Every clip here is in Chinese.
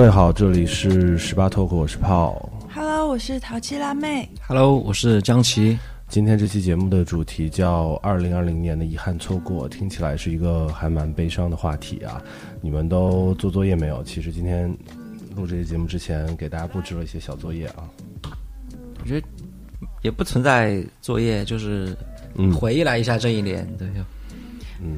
各位好，这里是十八 talk，我是炮。Hello，我是淘气辣妹。Hello，我是江琪。今天这期节目的主题叫“二零二零年的遗憾错过”，听起来是一个还蛮悲伤的话题啊。你们都做作业没有？其实今天录这期节目之前，给大家布置了一些小作业啊。我觉得也不存在作业，就是嗯回忆来一下这一年。对，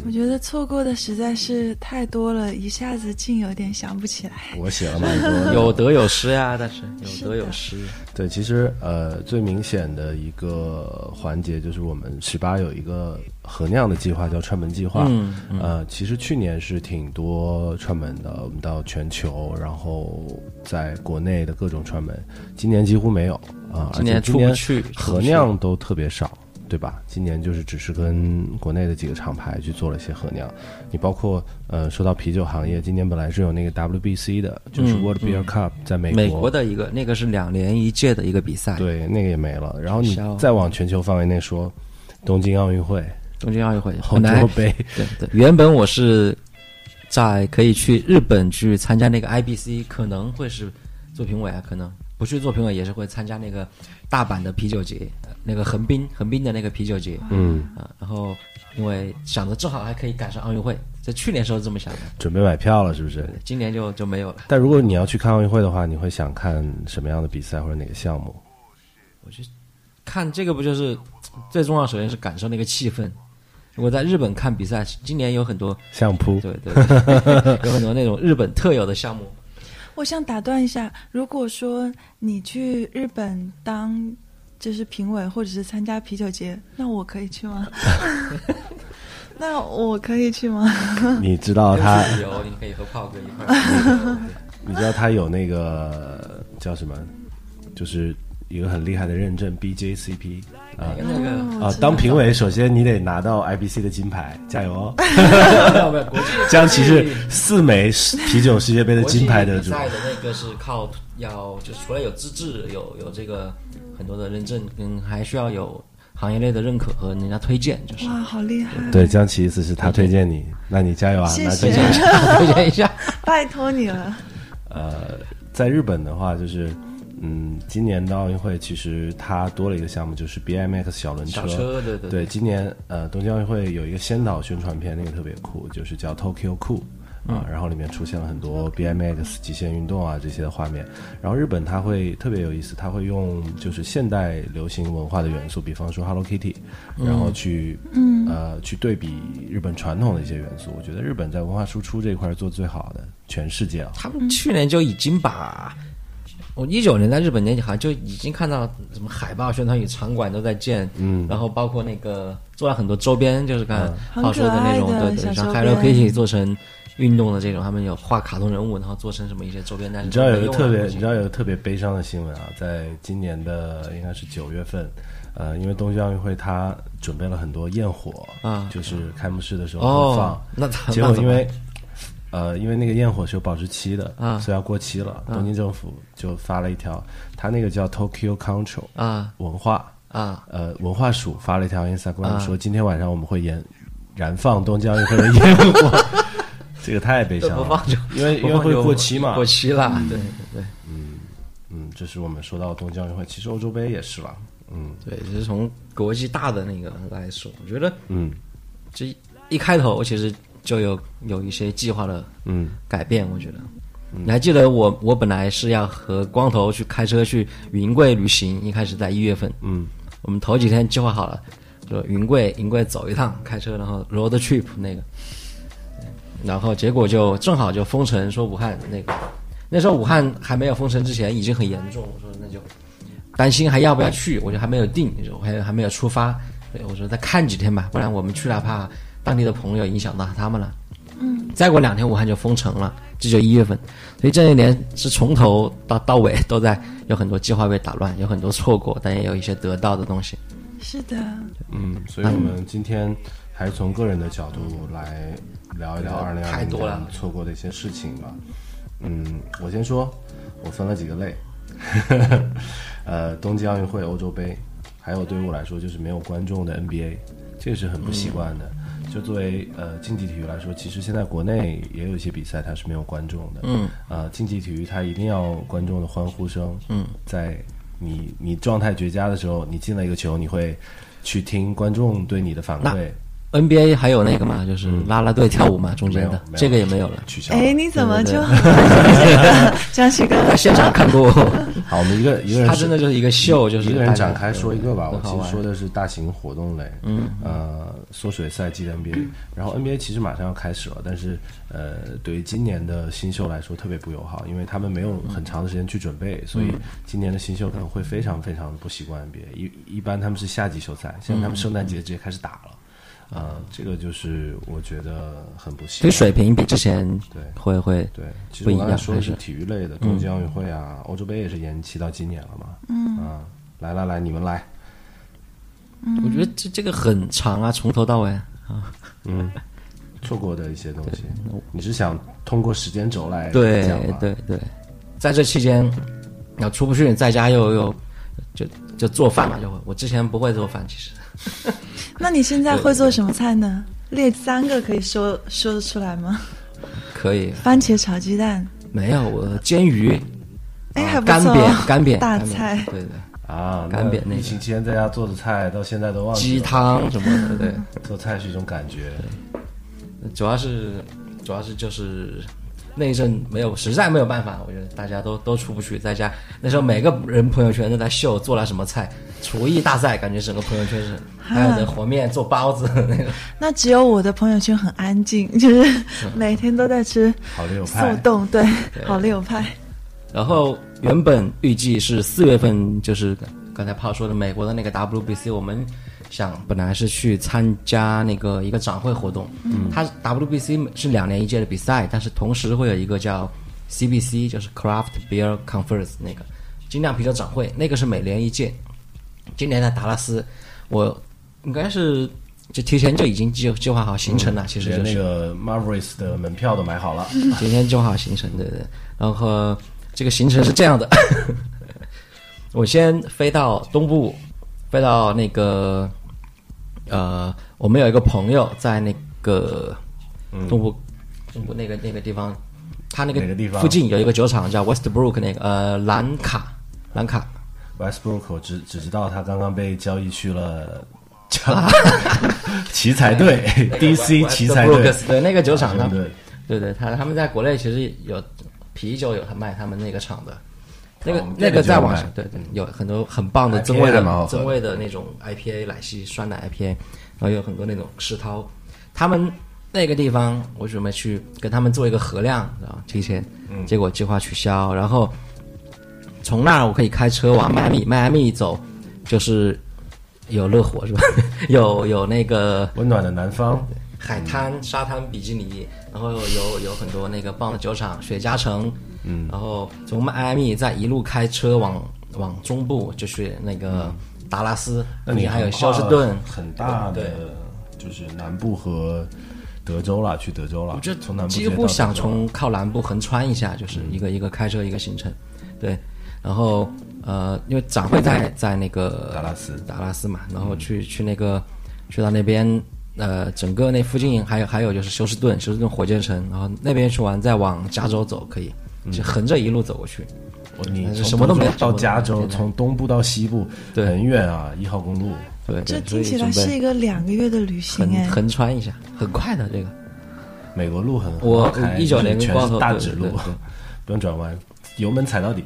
我觉得错过的实在是太多了，一下子竟有点想不起来。我写了蛮多的，有得有失呀，但是有得有失。对，其实呃，最明显的一个环节就是我们十八有一个合酿的计划，叫串门计划。嗯呃，其实去年是挺多串门的，我们到全球，然后在国内的各种串门，今年几乎没有啊、今年而且今年出不去合酿都特别少。对吧？今年就是只是跟国内的几个厂牌去做了一些合酿，你包括呃，说到啤酒行业，今年本来是有那个 WBC 的，就是嗯 World Beer Cup，、在美国，美国的一个那个是两年一届的一个比赛，，对，那个也没了。然后你再往全球范围内说，东京奥运会、东京奥运会欧本来洲杯，对对，原本我是在可以去日本去参加那个 IBC，可能会是做评委啊，可能不去做评委也是会参加那个大阪的啤酒节，呃那个横滨横滨的那个啤酒节嗯，啊。然后因为想着正好还可以赶上奥运会，在去年时候这么想的，准备买票了，是不是？今年就就没有了。但如果你要去看奥运会的话，你会想看什么样的比赛或者哪个项目？看这个不就是最重要？首先是感受那个气氛。如果在日本看比赛，今年有很多相扑，对对对，有很多那种日本特有的项目。我想打断一下，如果说你去日本当就是评委或者是参加啤酒节，那我可以去吗？那我可以去吗？你知道他，有，你可以和炮哥一块儿。你知道他有那个叫什么？就是一个很厉害的认证 BJCP 啊那个啊！当评委，首先你得拿到 IBC 的金牌，加油哦！没有没有，国际江奇是四枚啤酒世界杯的金牌得主。赛的那个是靠要，就除了有资质，有有这个很多的认证，跟还需要有行业内的认可和人家推荐，就是哇，好厉害！对，江奇意思是他推荐你，那你加油啊！谢那谢推荐 推荐一下。拜托你了。呃，在日本的话，就是嗯，今年的奥运会其实它多了一个项目，就是 BMX 小轮小车，对对对，今年呃东京奥运会有一个先导宣传片，那个特别酷，就是叫 Tokyo Cool 啊、然后里面出现了很多 BMX 极限运动啊这些的画面。然后日本它会特别有意思，它会用就是现代流行文化的元素，比方说 Hello Kitty，然后去嗯呃去对比日本传统的一些元素。我觉得日本在文化输出这一块做最好的，全世界啊。他们去年就已经把。我一九年在日本年好像就已经看到什么海报、宣传语、场馆都在建，嗯。然后包括那个做了很多周边，就是刚才很浩说的那种，对对，像 Hello Kitty 做成运动的这种，他们有画卡通人物，然后做成什么一些周边，但是你知道有个特别，你知道有个特别悲伤的新闻啊，在今年的应该是九月份，呃，因为东京奥运会他准备了很多焰火啊。就是开幕式的时候会放，哦，那咋结果因为呃，因为那个焰火是有保质期的，啊。所以要过期了，东京政府就发了一条，他那个叫 Tokyo Control 啊。文化，啊。呃，文化署发了一条 Instagram 啊。说，今天晚上我们会燃燃放东京奥运会的烟火，这个太悲伤了，因为因为会过期嘛，过期了，对对嗯嗯，这是我们说到东京奥运会，其实欧洲杯也是了。嗯。对，就是从国际大的那个来说，我觉得嗯。这一开头其实就有有一些计划的嗯。改变，我觉得。你还记得我我本来是要和光头去开车去云贵旅行，一开始在一月份，嗯。我们头几天计划好了，说云贵云贵走一趟，开车然后 road trip 那个，然后结果就正好就封城，说武汉那个，那时候武汉还没有封城之前已经很严重，我说那就担心还要不要去，我就还没有定，我还还没有出发，对我说再看几天吧，不然我们去了怕当地的朋友影响到他们了。嗯，再过两天武汉就封城了，这就一月份，所以这一年是从头到到尾都在有很多计划被打乱，有很多错过，但也有一些得到的东西。是的，嗯，所以我们今天还是从个人的角度来聊一聊二零二零太多了年错过的一些事情吧。嗯，我先说，我分了几个类，呃，冬季奥运会、欧洲杯，还有对于我来说就是没有观众的 NBA，这个是很不习惯的。就作为呃竞技体育来说，其实现在国内也有一些比赛它是没有观众的。嗯，呃，竞技体育它一定要观众的欢呼声。嗯，在你你状态绝佳的时候，你进了一个球，你会去听观众对你的反馈。NBA 还有那个嘛，就是啦啦队跳舞嘛，中间的，这个也没有了。取消了。哎，你怎么就 江西哥？在现场看过，好，我们一个一个人他真的就是一个秀，就是一个人展开说一个吧。我其实说的是大型活动类，嗯，呃，缩水赛季的 NBA，然后 NBA 其实马上要开始了，但是呃，对于今年的新秀来说特别不友好，因为他们没有很长的时间去准备，所以今年的新秀可能会非常非常不习惯 NBA。一一般他们是夏季休赛，现在他们圣诞节直接开始打了，呃，这个就是我觉得很不幸这个惯。水平比之前对会会对，其不一实我刚才样说的是体育类的，冬季奥运会啊，欧洲杯也是延期到今年了嘛。嗯啊，来来来，你们来，我觉得这这个很长啊，从头到尾啊，嗯，错过的一些东西，你是想通过时间轴来对？对对，在这期间，要出不去，在家又又就就做饭嘛，就会我之前不会做饭，其实 那你现在会做什么菜呢？列三个可以说说得出来吗？可以。番茄炒鸡蛋，没有我煎鱼，哎，啊还不错，干煸干煸大菜。对对，啊，干煸那个。疫情期间在家做的菜，到现在都忘记鸡。汤什么的，对。做菜是一种感觉，主要是主要是就是那一阵没有，实在没有办法，我觉得大家都都出不去，在家。那时候每个人朋友圈都在秀做了什么菜，厨艺大赛，感觉整个朋友圈是还有的和面、做包子那个。那只有我的朋友圈很安静，就是每天都在吃好六速派。冻，对，好六派。然后原本预计是四月份，就是刚才炮说的美国的那个 WBC，我们想本来是去参加那个一个展会活动，嗯，它 WBC 是两年一届的比赛，但是同时会有一个叫 CBC，就是 Craft Beer Conference 那个精酿啤酒展会，那个是每年一届。今年的达拉斯，我应该是就提前就已经计计划好行程了，其实连就是。那个 Mavericks 的门票都买好了，今天计划好行程，对对。然后这个行程是这样的，我先飞到东部，飞到那个呃，我们有一个朋友在那个东部、东部那个那个地方，他那哪个地方？附近有一个酒厂叫 Westbrook 那个呃兰卡兰卡 Westbrook 只只知道他刚刚被交易去了 奇才队 DC 奇才队。对那个酒厂他对对对，他他们在国内其实有啤酒有他卖他们那个厂的，那个、哦那个在网上对对有很多很棒的增味的的增味的那种 IPA 奶昔酸奶 IPA，然后有很多那种世涛，他们那个地方我准备去跟他们做一个合量，知道吧？提前，嗯。结果计划取消，然后从那儿我可以开车往迈阿密，迈阿密走就是有热火是吧？有有那个温暖的南方，海滩、沙滩比基尼，然后有有很多那个棒的酒厂，雪茄城，嗯，然后从迈阿密再一路开车往往中部，就是那个达拉斯，嗯那你还有休斯顿，很大的，就是南部和德州了，去德州了。我就从南部几乎想从靠南部横穿一下，就是一个一个开车一个行程，对，然后呃，因为展会在在那个达拉斯达拉斯嘛，然后去去那个去到那边，呃，整个那附近还有还有就是休斯顿，休斯顿火箭城，然后那边去玩再往加州走，可以，就横着一路走过去。我你什么都没有到加州，从东部到西部，对很远啊，一号公路。对，这听起来是一个两个月的旅行横哎。横穿一下，很快的这个。美国路很我很好开19就是全是年跟光头大指路不用转弯，油门踩到底。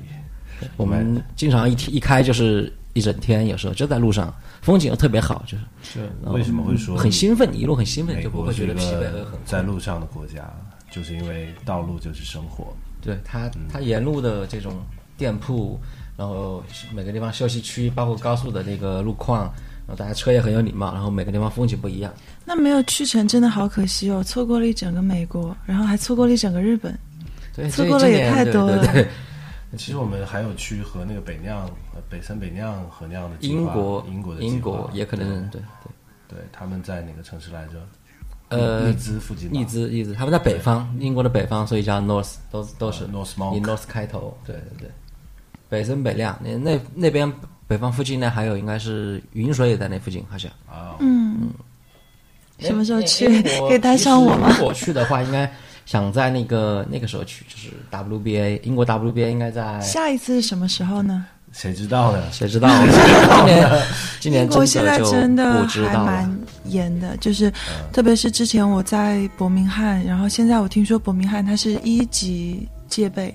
我们经常一天一开就是一整天，有时候就在路上，风景又特别好，就是是为什么会说很兴奋，一路很兴奋，美就不会觉得疲惫很在路上的国家？就是因为道路就是生活。对它，它沿路的这种店铺，然后每个地方休息区，包括高速的那个路况，然后大家车也很有礼貌，然后每个地方风景不一样。那没有去成真的好可惜哦，错过了一整个美国，然后还错过了一整个日本。对，错过了也太多了对对对其实我们还有去和那个北酿、呃北森北酿和酿的英国，英国的英国也可能对。对，他们在哪个城市来着？呃利，兹附近吧，利兹利兹，他们在北方，英国的北方，所以叫 North，都都是呃 North 以 North 开头，对对对，北森北亮，那那那边北方附近呢，还有应该是云水也在那附近，好像。啊，嗯，什么时候去？可以带上我吗？如果去的话，应该想在那个那个时候去，就是 WBA 英国 WBA 应该在下一次是什么时候呢？谁知道呢？谁知道？今年今年英国现在真真的还蛮。严的，就是特别是之前我在伯明翰，然后现在我听说伯明翰它是一级戒备，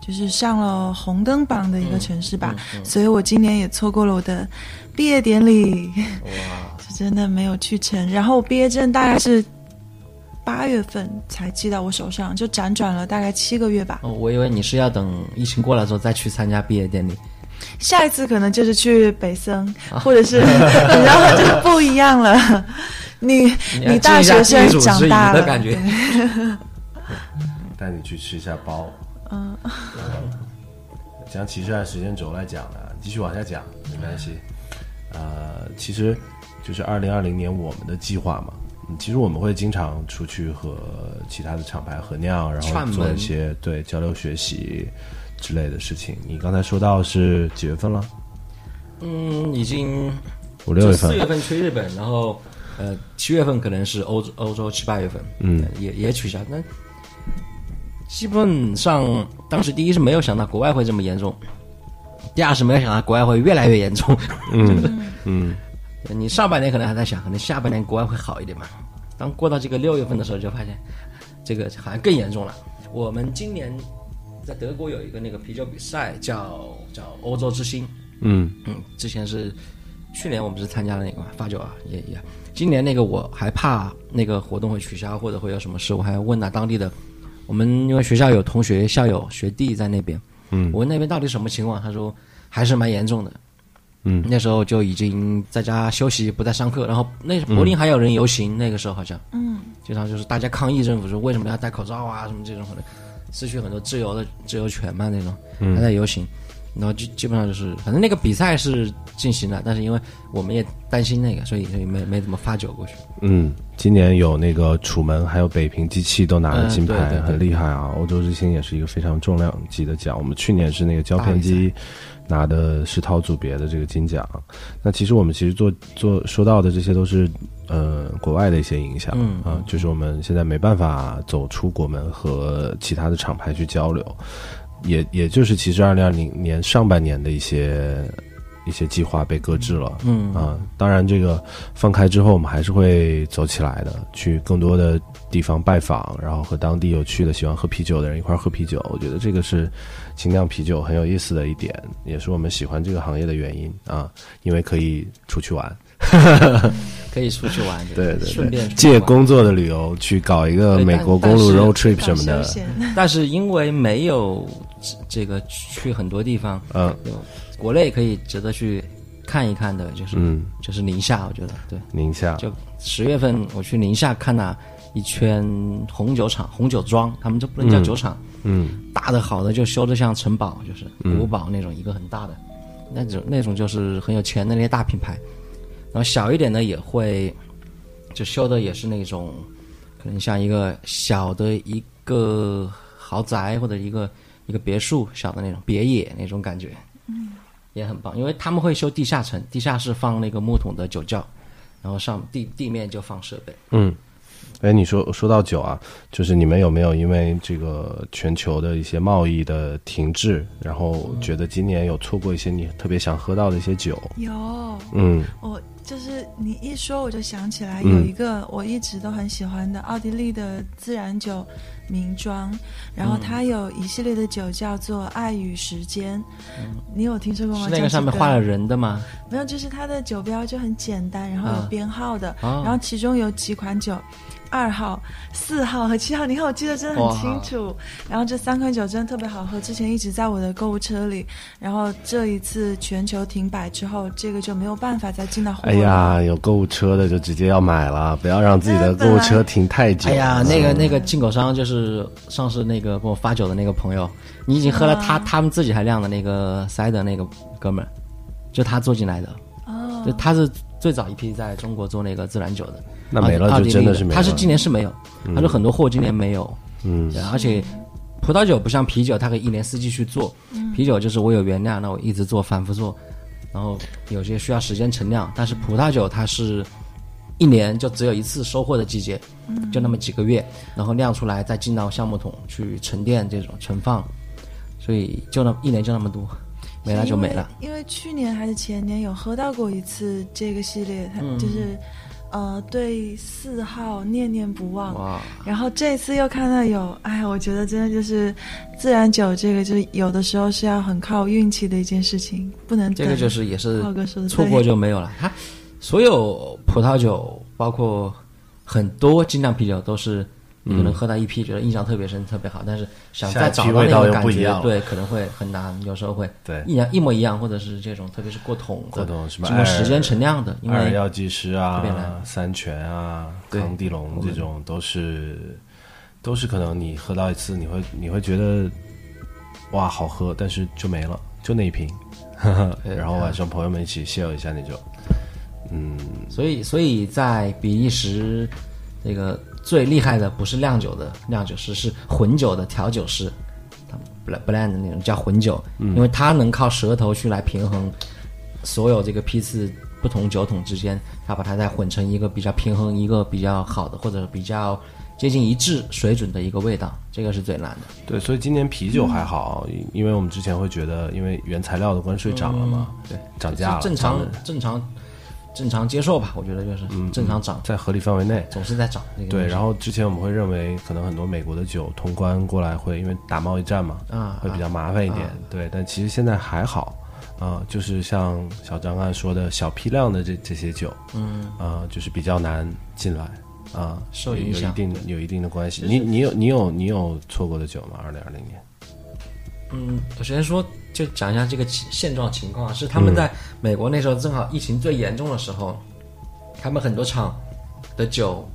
就是上了红灯榜的一个城市吧，所以我今年也错过了我的毕业典礼，哇，是真的没有去成。然后我毕业证大概是八月份才寄到我手上，就辗转了大概七个月吧。哦，我以为你是要等疫情过了之后再去参加毕业典礼。下一次可能就是去北森，或者是你知道就不一样了。你要你大学生长大了，的感觉 带你去吃一下包。嗯，讲起是按时间轴来讲呢，继续往下讲没关系。呃，其实就是二零二零年我们的计划嘛。嗯，其实我们会经常出去和其他的厂牌合酿，然后做一些对交流学习之类的事情。你刚才说到是几月份了？嗯，已经五六月份四。月份去日本，然后呃七月份可能是欧洲欧洲七八月份，嗯呃，也也取消。那基本上当时第一是没有想到国外会这么严重，第二是没有想到国外会越来越严重。嗯嗯你上半年可能还在想，可能下半年国外会好一点嘛。当过到这个六月份的时候，就发现这个好像更严重了。我们今年在德国有一个那个啤酒比赛，叫叫欧洲之星。嗯嗯，之前是去年我们是参加了那个嘛发酒啊，也也。今年那个我还怕那个活动会取消或者会有什么事，我还问了当地的，我们因为学校有同学、校友、学弟在那边，嗯我问那边到底什么情况，他说还是蛮严重的。嗯那时候就已经在家休息，不再上课。然后那柏林还有人游行，那个时候好像，嗯，经常就是大家抗议政府说为什么要戴口罩啊，什么这种可能失去很多自由的自由权嘛那种，还在游行。然后基基本上就是，反正那个比赛是进行了，但是因为我们也担心那个，所以所以没没怎么发酒过去。嗯，今年有那个楚门还有北平机器都拿了金牌，嗯对对对很厉害啊！欧洲之星也是一个非常重量级的奖。我们去年是那个胶片机拿的世涛组别的这个金奖。那其实我们其实做做说到的这些都是呃国外的一些影响，嗯啊，就是我们现在没办法走出国门和其他的厂牌去交流，也也就是其实二零二零年上半年的一些。一些计划被搁置了，嗯啊，当然这个放开之后，我们还是会走起来的，去更多的地方拜访，然后和当地有趣的喜欢喝啤酒的人一块儿喝啤酒。我觉得这个是精酿啤酒很有意思的一点，也是我们喜欢这个行业的原因啊，因为可以出去玩，可以出去玩，对对顺便，借工作的旅游去搞一个美国公路 road trip 什么的。但是因为没有这个去很多地方，嗯。国内可以值得去看一看的，就是、嗯，就是宁夏，我觉得对。宁夏，就十月份我去宁夏看了一圈红酒厂、红酒庄，他们这不能叫酒厂，嗯。大的好的就修的像城堡，就是古堡那种一个很大的，那种那种就是很有钱的那些大品牌，然后小一点的也会就修的也是那种可能像一个小的一个豪宅或者一个一个别墅小的那种别野那种感觉，嗯，也很棒，因为他们会修地下层，地下室放那个木桶的酒窖，然后上地地面就放设备。嗯。哎，你说说到酒啊，就是你们有没有因为这个全球的一些贸易的停滞，然后觉得今年有错过一些你特别想喝到的一些酒？有，嗯我就是你一说我就想起来嗯。有一个我一直都很喜欢的奥地利的自然酒名庄，然后它有一系列的酒叫做爱与时间，你有听说过吗？是那个上面这画了人的吗？没有，就是它的酒标就很简单，然后有啊编号的，啊然后其中有几款酒。二号、四号和七号，你看我记得真的很清楚。然后这三款酒真的特别好喝，之前一直在我的购物车里。然后这一次全球停摆之后，这个就没有办法再进到货了。哎呀，有购物车的就直接要买了，不要让自己的购物车停太久。哎呀，那个那个进口商就是上次那个给我发酒的那个朋友，你已经喝了他他们自己还酿的那个塞的那个哥们儿，就他做进来的，哦，就他是最早一批在中国做那个自然酒的。那没了就真的是没了。他是今年是没有，他说很多货今年没有，嗯，而且葡萄酒不像啤酒，它可以一年四季去做，啤酒就是我有原料，那我一直做，反复做，然后有些需要时间陈酿，但是葡萄酒它是一年就只有一次收获的季节，就那么几个月，然后酿出来再进到橡木桶去沉淀这种存放，所以就那一年就那么多，没了就没了。因为。因为去年还是前年有喝到过一次这个系列，它就是。呃，对四号念念不忘，然后这次又看到有，哎，我觉得真的就是自然酒这个，就是有的时候是要很靠运气的一件事情，不能这个就是也是浩哥说的错过就没有了。它所有葡萄酒，包括很多精酿啤酒，都是你可能喝到一批，觉得印象特别深、特别好，但是想再找到那个感觉，对，可能会很难，有时候会对。一样一模一样，或者是这种，特别是过桶过桶什么经过时间陈酿的，因为药剂师啊三全啊、康帝龙这种都是都是可能你喝到一次，你会你会觉得哇好喝，但是就没了，就那一瓶，然后晚上朋友们一起 share 一下那种，嗯，所以所以在比利时这个。最厉害的不是酿酒的酿酒师，是混酒的调酒师，他们 blend 的那种叫混酒，因为他能靠舌头去来平衡所有这个批次不同酒桶之间，他把它再混成一个比较平衡、一个比较好的或者比较接近一致水准的一个味道，这个是最难的。对，所以今年啤酒还好，因为我们之前会觉得，因为原材料的关税涨了嘛，对，涨价了，正常正常。正常接受吧，我觉得就是正常涨，在合理范围内，总是在涨。对，然后之前我们会认为，可能很多美国的酒通关过来会因为打贸易战嘛，啊，会比较麻烦一点。对，但其实现在还好，啊，就是像小张刚才说的小批量的这这些酒，嗯，啊，就是比较难进来，啊，受影响，有一定有一定的关系。你你有你有你有错过的酒吗？二零二零年？嗯，我先说。就讲一下这个现状情况，是他们在美国那时候正好疫情最严重的时候，他们很多厂的酒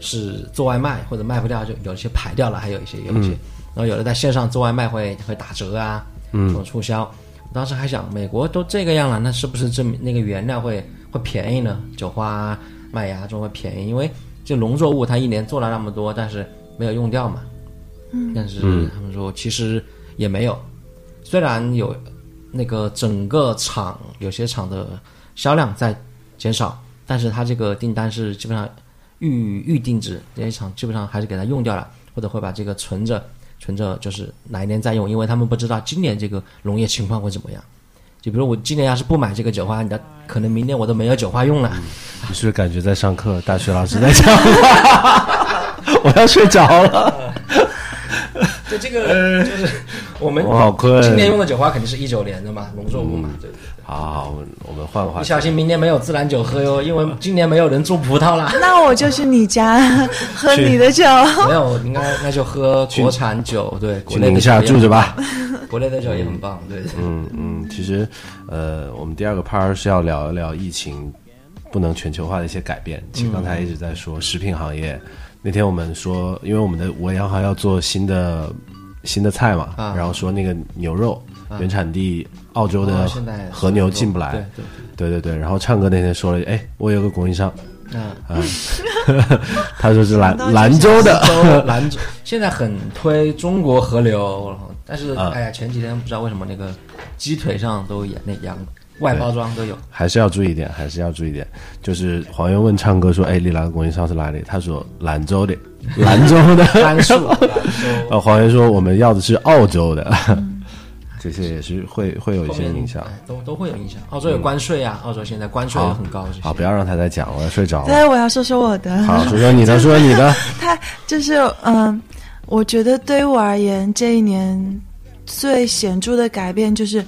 是做外卖或者卖不掉，就有些排掉了，还有一些有一些，然后有的在线上做外卖会会打折啊，做促销。当时还想，美国都这个样了，那是不是证明那个原料会会便宜呢？酒花、麦芽种会便宜，因为这农作物它一年做了那么多，但是没有用掉嘛。嗯，但是他们说其实也没有。虽然有那个整个厂有些厂的销量在减少，但是它这个订单是基本上预预定制，这些厂基本上还是给它用掉了，或者会把这个存着存着，就是哪一年再用，因为他们不知道今年这个农业情况会怎么样。就比如我今年要是不买这个酒花，你的可能明年我都没有酒花用了。你是不是感觉在上课？大学老师在讲话，我要睡着了。就这个就是我们今年用的酒花肯定是一九年的嘛，农作物嘛，对对对。好，我们我们换个话题。你小心明年没有自然酒喝哟，因为今年没有人种葡萄了。那我就去你家喝你的酒。没有，应该那就喝国产酒，对，去宁夏住着吧。国内的酒也很棒，对。嗯嗯，其实呃，我们第二个 part 是要聊一聊疫情不能全球化的一些改变。其实刚才一直在说食品行业。那天我们说，因为我们的五粮行要做新的新的菜嘛，然后说那个牛肉原产地澳洲的和牛进不来，对对对。对。然后唱歌那天说了，哎，我有个供应商，啊啊，他说是兰兰州的。兰州，现在很推中国河流，但是哎呀，前几天不知道为什么那个鸡腿上都演那羊。外包装都有，还是要注意一点，还是要注意一点。就是黄源问唱歌说：“哎，你哪个供应商是哪里？”他说：“兰州的，兰州的。”兰州。呃，黄源说：“我们要的是澳洲的。”这些也是会会有一些影响，都都会有影响。澳洲有关税啊，澳洲现在关税也很高。好，不要让他再讲，我要睡着了。对，我要说说我的。好，说说你的，说说你的。他就是嗯，我觉得对于我而言，这一年最显著的改变就是。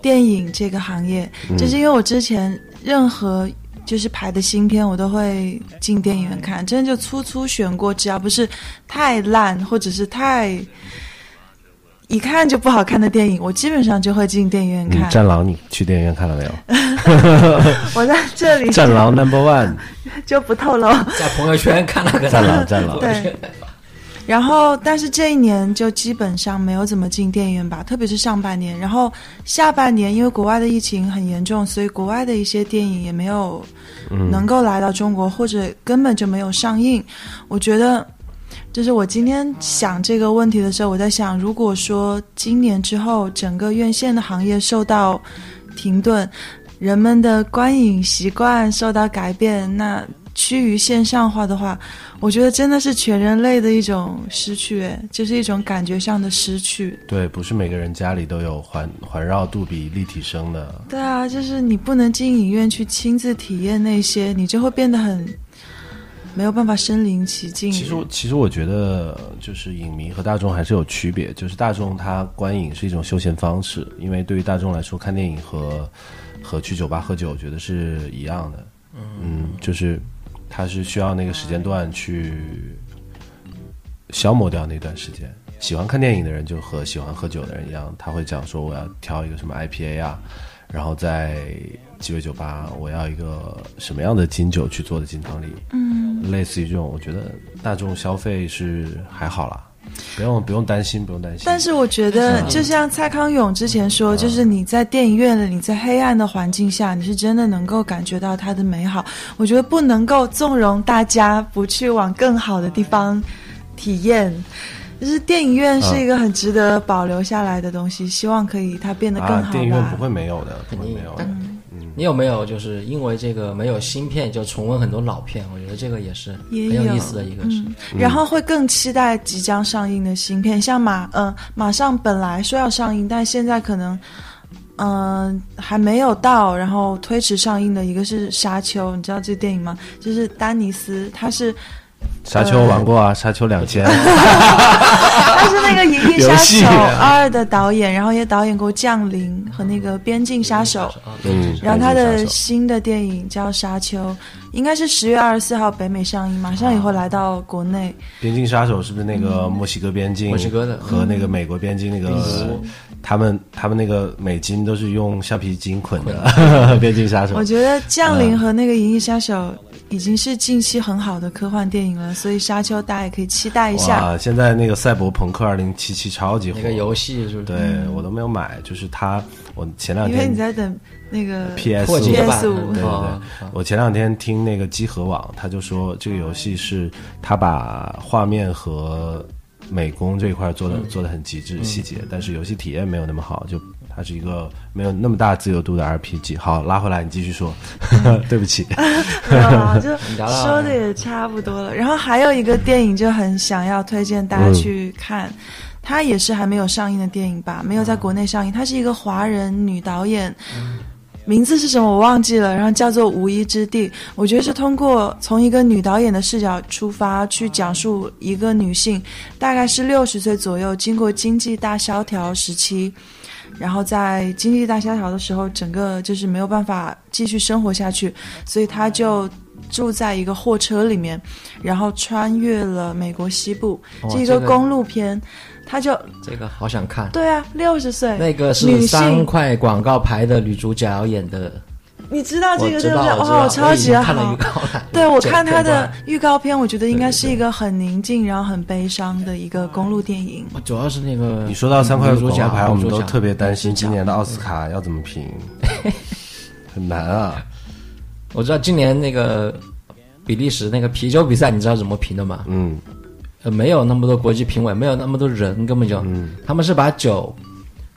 电影这个行业，就是因为我之前任何就是排的新片，我都会进电影院看，真的就粗粗选过，只要不是太烂或者是太一看就不好看的电影，我基本上就会进电影院看。战狼，你去电影院看了没有？我在这里。战狼 Number One 就不透露。在朋友圈看了个战狼，战狼。对。然后，但是这一年就基本上没有怎么进电影院吧，特别是上半年。然后下半年，因为国外的疫情很严重，所以国外的一些电影也没有能够来到中国，或者根本就没有上映。我觉得，就是我今天想这个问题的时候，我在想，如果说今年之后整个院线的行业受到停顿，人们的观影习惯受到改变，那。趋于线上化的话，我觉得真的是全人类的一种失去，哎，就是一种感觉上的失去。对，不是每个人家里都有环环绕杜比立体声的。对啊，就是你不能进影院去亲自体验那些，你就会变得很没有办法身临其境。其实，其实我觉得，就是影迷和大众还是有区别。就是大众他观影是一种休闲方式，因为对于大众来说，看电影和和去酒吧喝酒，我觉得是一样的。嗯，就是他是需要那个时间段去消磨掉那段时间。喜欢看电影的人就和喜欢喝酒的人一样，他会讲说我要挑一个什么 IPA 啊，然后在鸡尾酒吧我要一个什么样的金酒去做的金汤力。嗯，类似于这种，我觉得大众消费是还好啦，不用不用担心，不用担心。但是我觉得，就像蔡康永之前说，就是你在电影院里，你在黑暗的环境下，你是真的能够感觉到它的美好。我觉得不能够纵容大家不去往更好的地方体验。就是电影院是一个很值得保留下来的东西，希望可以它变得更好。啊，电影院不会没有的，不会没有的。你有没有就是因为这个没有新片就重温很多老片？我觉得这个也是很有意思的一个事。嗯，然后会更期待即将上映的新片，像马嗯、马上本来说要上映，但现在可能嗯、还没有到，然后推迟上映的一个是《沙丘》，你知道这电影吗？就是丹尼斯，他是沙丘玩过啊，沙丘两千。他是那个《银翼杀手二》的导演，然后也导演过《降临》和那个《边境杀手》。嗯，然后他的新的电影叫《沙丘》，应该是十月二十四号北美上映，马上也会来到国内。边境杀手是不是那个墨西哥边境？墨西哥的和那个美国边境那个，他们他们那个美金都是用橡皮筋捆的。边境杀手我，觉得《降临》和那个《银翼杀手》已经是近期很好的科幻电影了，所以《沙丘》大家也可以期待一下。啊！现在那个赛博朋克二零七七超级火，那个游戏是不是？对我都没有买，就是它，我前两天因为你在等那个 PS 破解版 PS5 对对对哦，我前两天听那个机核网，他就说这个游戏是他把画面和美工这一块做的、做的很极致细节，但是游戏体验没有那么好，就它是一个没有那么大自由度的 RPG。好，拉回来，你继续说，对不起。啊，就说的也差不多了。然后还有一个电影就很想要推荐大家去看，它也是还没有上映的电影吧，没有在国内上映。它是一个华人女导演，名字是什么我忘记了，然后叫做《无依之地》。我觉得是通过从一个女导演的视角出发，去讲述一个女性，大概是六十岁左右，经过经济大萧条时期。然后在经济大萧条的时候，整个就是没有办法继续生活下去，所以他就住在一个货车里面，然后穿越了美国西部，哦是一这个个公路片。他就这个好想看。对啊，六十岁那个是三块广告牌的女主角演的，你知道这个对不对？我知道哇，我超级好看了好预。告了。对，我看他的预告片，我觉得应该是一个很宁静，然后很悲伤的一个公路电影。主要是那个你说到三块女主角广告牌，我们都特别担心今年的奥斯卡要怎么评，很难啊。我知道今年那个比利时那个啤酒比赛，你知道怎么评的吗？嗯，呃，没有那么多国际评委，没有那么多人，根本就，嗯他们是把酒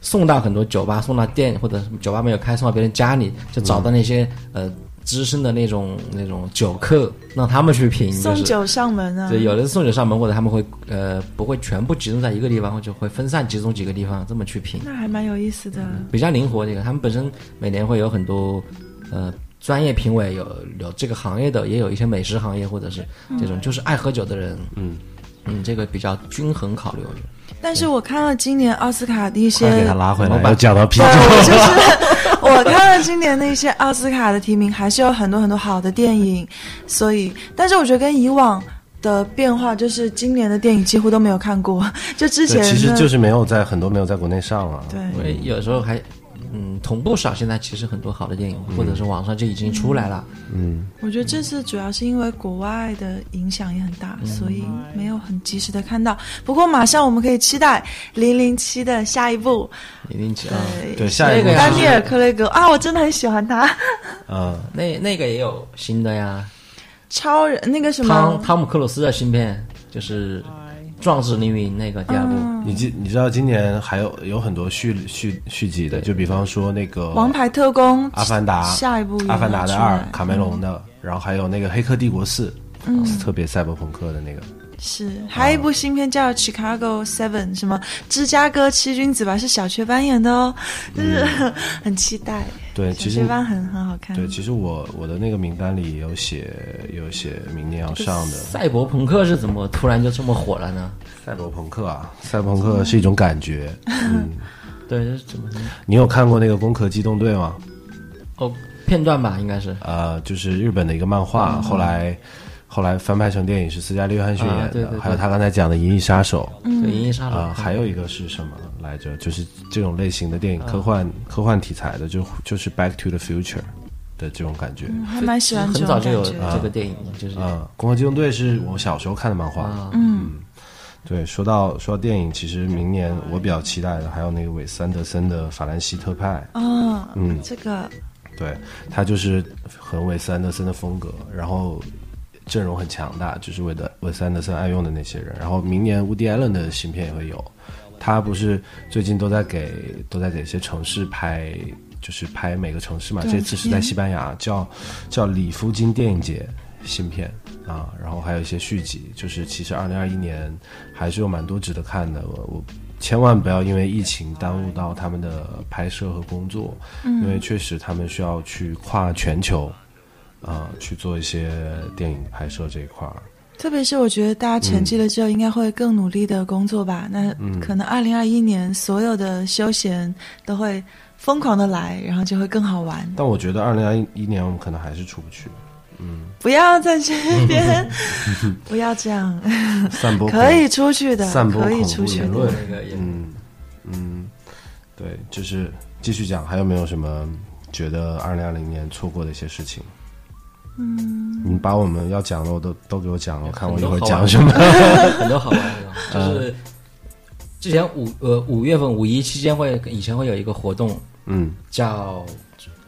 送到很多酒吧，送到店或者酒吧没有开，送到别人家里，就找到那些、呃资深的那种那种酒客，让他们去品，就是。送酒上门啊！对，有的是送酒上门，或者他们会呃不会全部集中在一个地方，或者会分散集中几个地方，这么去品。那还蛮有意思的。比较灵活。这个他们本身每年会有很多呃专业评委，有有这个行业的，也有一些美食行业或者是这种就是爱喝酒的人。嗯嗯，这个比较均衡考虑，我觉得。但是我看了今年奥斯卡的一些我给他拉回来，怎么办又讲到啤对，酒。我就是我看了今年的一些奥斯卡的提名，还是有很多很多好的电影，所以，但是我觉得跟以往的变化，就是今年的电影几乎都没有看过，就之前，其实就是没有在很多没有在国内上啊。对因为有时候还嗯同步上，现在其实很多好的电影、或者是网上就已经出来了。嗯，我觉得这次主要是因为国外的影响也很大，嗯所以没有很及时的看到。不过马上我们可以期待《零零七》的下一部，零零七啊，对对，下一个丹尼尔·克雷格啊，我真的很喜欢他。嗯，那那个也有新的呀，超人那个什汤么，汤姆克鲁斯的新片就是《壮志凌云》那个第二部。嗯。你记你知道今年还有有很多续续续集的，就比方说那个《王牌特工》阿凡达下一部阿凡达的二，卡梅隆的，然后还有那个《黑客帝国四》，嗯。是特别赛博朋克的那个。是，还有一部新片叫《Chicago Seven》，什么芝加哥七君子吧，是小雀斑演的哦，就是、很期待。对，小其实雀斑很很好看。对，其实我我的那个名单里有写有写明年要上的赛博朋克是怎么突然就这么火了呢？赛博朋克啊，赛博朋克是一种感觉。嗯，对，这是怎么你有看过那个《攻壳机动队》吗？哦片段吧，应该是。呃，就是日本的一个漫画，后来后来翻拍成电影是斯嘉丽·约翰逊演的，啊对对对还有他刚才讲的《银翼杀手》对，《银翼杀手》啊、还有一个是什么来着？就是这种类型的电影，科幻科幻题材的，就就是《Back to the Future》的这种感觉。嗯还蛮喜欢很早就有这个电影了，就是啊，《攻壳机动队》是我小时候看的漫画。啊，嗯，对，说到说到电影，其实明年我比较期待的还有那个韦斯安德森的《法兰西特派》。哦，嗯这个对，他就是很韦斯安德森的风格，然后阵容很强大，就是韦德韦斯安德森爱用的那些人。然后明年乌迪艾伦的新片也会有，他不是最近都在给都在给一些城市拍，就是拍每个城市嘛。这次是在西班牙，叫叫里夫金电影节新片啊，然后还有一些续集，就是其实二零二一年还是有蛮多值得看的。我我千万不要因为疫情耽误到他们的拍摄和工作，因为确实他们需要去跨全球，啊、去做一些电影拍摄这一块儿。特别是我觉得大家沉寂了之后，应该会更努力的工作吧。那嗯可能二零二一年所有的休闲都会疯狂的来，然后就会更好玩。但我觉得二零二一年我们可能还是出不去，嗯不要在这边，不要这样，散播可以出去的，散播可以出去的。言论那个嗯嗯，对，就是继续讲，还有没有什么觉得二零二零年错过的一些事情？嗯，你把我们要讲的我都都给我讲了，我看我一会儿讲什么。很多好玩的，就是之前五呃五月份五一期间会以前会有一个活动嗯叫。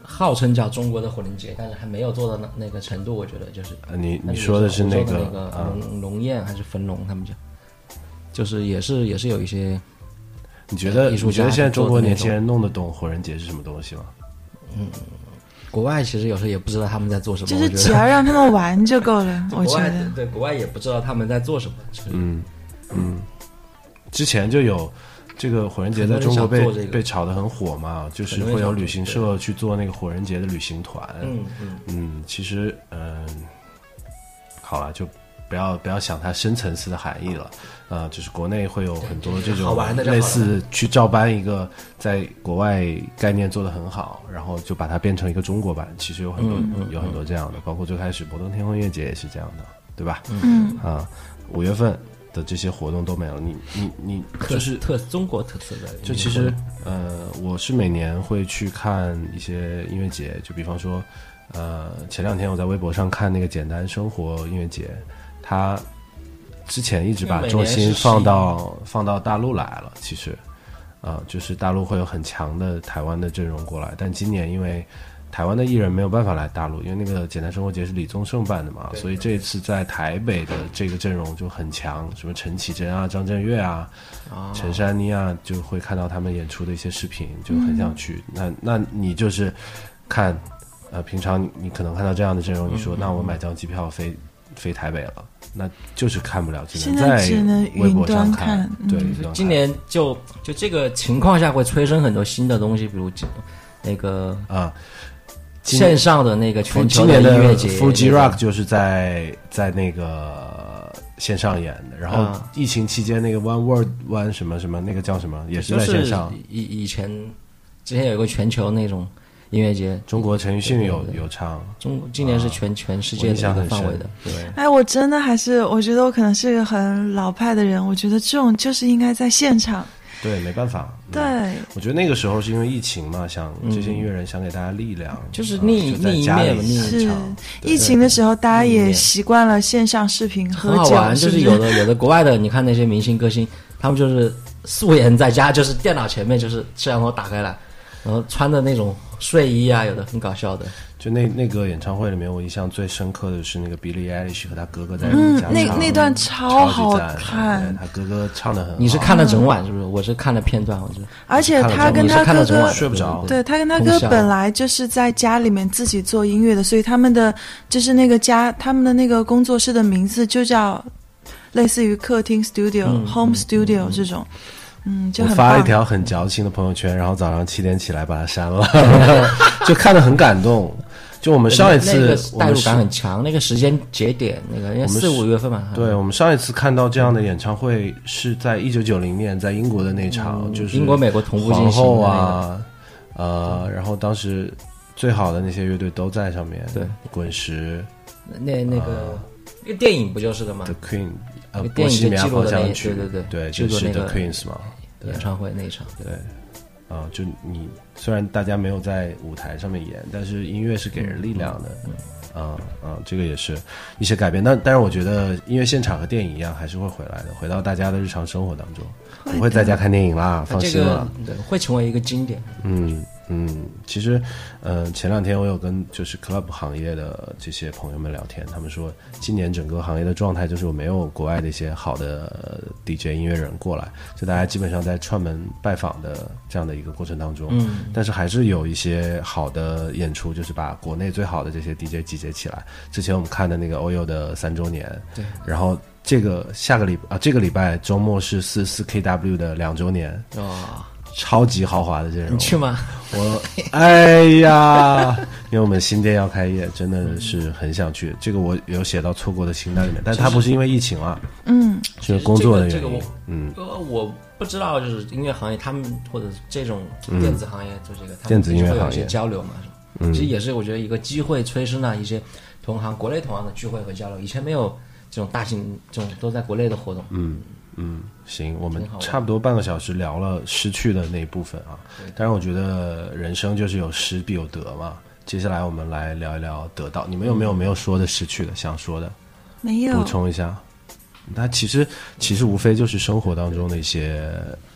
号称叫中国的火人节，但是还没有做到那那个程度，我觉得就是呃你你说的是那个的那个啊？龙龙宴还是焚龙，他们讲，就是也是也是有一些你觉得你觉得现在中国年轻人弄得懂火人节是什么东西吗？国外其实有时候也不知道他们在做什么，就是只要让他们玩就够了，我国外觉得。对国外也不知道他们在做什么，就是？嗯嗯，之前就有这个火人节在中国被被炒得很火嘛，就是会有旅行社去做那个火人节的旅行团。嗯嗯，嗯，其实嗯，好了，就不要不要想它深层次的含义了。啊、就是国内会有很多这好种类似去照搬一个在国外概念做得很好，然后就把它变成一个中国版。其实有很多、有很多这样的，包括最开始博登天空音乐节也是这样的，对吧？嗯，啊，五月份的这些活动都没有，你你你就是特中国特色的，就其实呃，我是每年会去看一些音乐节，就比方说，呃，前两天我在微博上看那个简单生活音乐节，它之前一直把重心放到放到大陆来了，其实，啊、就是大陆会有很强的台湾的阵容过来，但今年因为台湾的艺人没有办法来大陆，因为那个简单生活节是李宗盛办的嘛，所以这一次在台北的这个阵容就很强，什么陈绮贞啊、张震岳啊、啊，陈珊妮啊，就会看到他们演出的一些视频，就很想去。那那你就是看，呃，平常你你可能看到这样的阵容，你说那我买张机票飞飞台北了，那就是看不了，只现能在在只能微博上看嗯。对，今年就就这个情况下会催生很多新的东西，比如那个啊，线上的那个全球的音乐节 Fuji Rock 就是在在那个线上演的，然后啊。疫情期间那个 One World One 什么什么那个叫什么，也是在线上。以以前之前有一个全球那种音乐节，中国陈奕迅有有唱，中今年是全、全世界的范围的，。对，哎，我真的还是，我觉得我可能是一个很老派的人，我觉得这种就是应该在现场。对，没办法。嗯对，我觉得那个时候是因为疫情嘛，想这些音乐人想给大家力量，嗯就是啊另就在另一面嘛是疫情的时候，大家也习惯了线上视频喝酒，很好玩。就是有的有的国外的，你看那些明星歌星，他们就是素颜在家，就是电脑前面，就是摄像头打开来，然后穿的那种睡衣啊，有的很搞笑的。就那那个演唱会里面，我印象最深刻的是那个 Billie Eilish 和他哥哥在嗯那那段超超好看他哥哥唱的很好。你是看了整晚是不是？我是看了片段，我是而且他跟他哥哥睡不着对他跟他哥本来就是在家里面自己做音乐的，所以他们的就是那个家，他们的那个工作室的名字就叫类似于客厅 studio、嗯 home studio 这种，嗯，就我。发了一条很矫情的朋友圈，然后早上七点起来把它删了，就看得很感动。就我们上一那次个，代入我们是感很强，那个时间节点，那个因为四五月份嘛，对，我们上一次看到这样的演唱会是在一九九零年，在英国的那场，就是嗯英国美国同步进行的那个啊，呃，然后当时最好的那些乐队都在上面，对，滚石、那那个那个电影不就是的吗 The？Queen，呃，那个电影波西米亚就记录的那狂想曲，对对对对，就是 The 个 Queens 嘛，演唱会那一场，对，啊、就你虽然大家没有在舞台上面演，但是音乐是给人力量的，啊啊、这个也是一些改变。但但是我觉得音乐现场和电影一样，还是会回来的，回到大家的日常生活当中，不会在家看电影啦，放这个心了。对会成为一个经典。嗯嗯，其实，呃，前两天我有跟就是 club 行业的这些朋友们聊天，他们说今年整个行业的状态就是没有国外的一些好的呃 DJ 音乐人过来，就大家基本上在串门拜访的这样的一个过程当中，嗯，但是还是有一些好的演出，就是把国内最好的这些 DJ 集结起来。之前我们看的那个 OYO 的三周年，对，然后这个下个礼啊这个礼拜周末是四四 KW 的两周年，哦，超级豪华的阵容你，去吗？我哎呀，因为我们新店要开业，真的是很想去。这个我有写到错过的清单里面，但它不是因为疫情啊，嗯，是工作的原因这个这个我。嗯，呃，我不知道，就是音乐行业，他们或者这种电子行业做这个，电子音乐就会有一些行业交流嘛，是吧？嗯其实也是我觉得一个机会，催生了一些同行、国内同行的聚会和交流。以前没有这种大型这种都在国内的活动，嗯嗯，行，我们差不多半个小时聊了失去的那一部分啊。但是，我觉得人生就是有失必有得嘛。接下来我们来聊一聊得到，你们有没有没有说的失去的，想说的没有补充一下？那其实其实无非就是生活当中的一些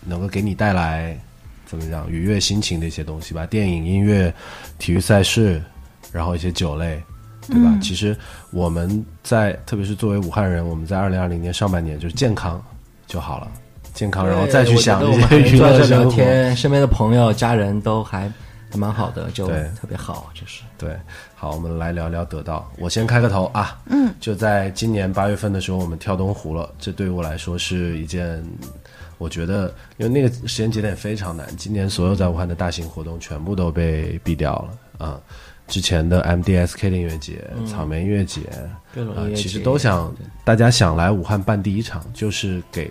能够给你带来怎么样愉悦心情的一些东西吧，电影、音乐、体育赛事，然后一些酒类，对吧？嗯其实我们在特别是作为武汉人，我们在二零二零年上半年就是健康就好了，健康，然后再去想一些娱乐聊生活。天，身边的朋友、家人都还还蛮好的，就特别好，就是对，好，我们来聊聊得到。我先开个头啊，嗯，就在今年八月份的时候，我们跳东湖了。这对于我来说是一件，我觉得因为那个时间节点非常难，今年所有在武汉的大型活动全部都被毙掉了啊。之前的 MDSK 的音乐节、草莓音乐节啊各种音乐，节其实都想大家想来武汉办第一场，就是给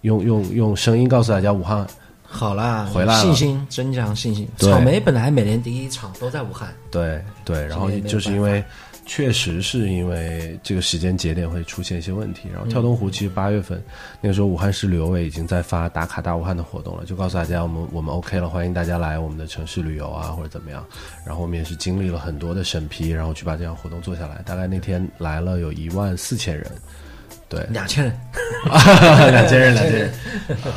用用用声音告诉大家武汉好啦，回来了。信心增强信心。草莓本来每年第一场都在武汉，对对，然后就是因为确实是因为这个时间节点会出现一些问题，然后跳东湖其实八月份那个时候武汉市旅游委已经在发打卡大武汉的活动了，就告诉大家我们我们 OK 了，欢迎大家来我们的城市旅游啊或者怎么样，然后我们也是经历了很多的审批，然后去把这项活动做下来，大概那天来了有一万四千人，对，两千人，两千人，两千人。啊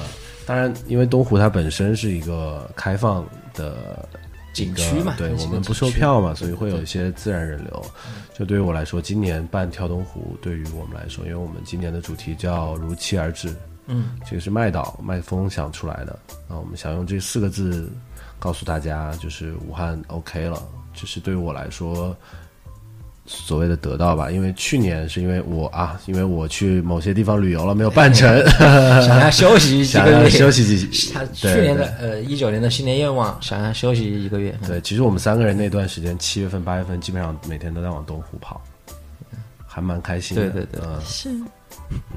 当然，因为东湖它本身是一个开放的景区嘛对我们不售票嘛，所以会有一些自然人流。就对于我来说，今年办跳东湖，对于我们来说，因为我们今年的主题叫如期而至，嗯，这个是麦岛麦风想出来的啊，我们想用这四个字告诉大家，就是武汉 OK 了。这是对于我来说所谓的得到吧，因为去年是因为我啊，因为我去某些地方旅游了，没有办成，想要休息几想要个月，休息几他去年的呃一九年的新年愿望，想要休息一个月。对，其实我们三个人那段时间，七月份、八月份，基本上每天都在往东湖跑，还蛮开心的。对对对。嗯。是。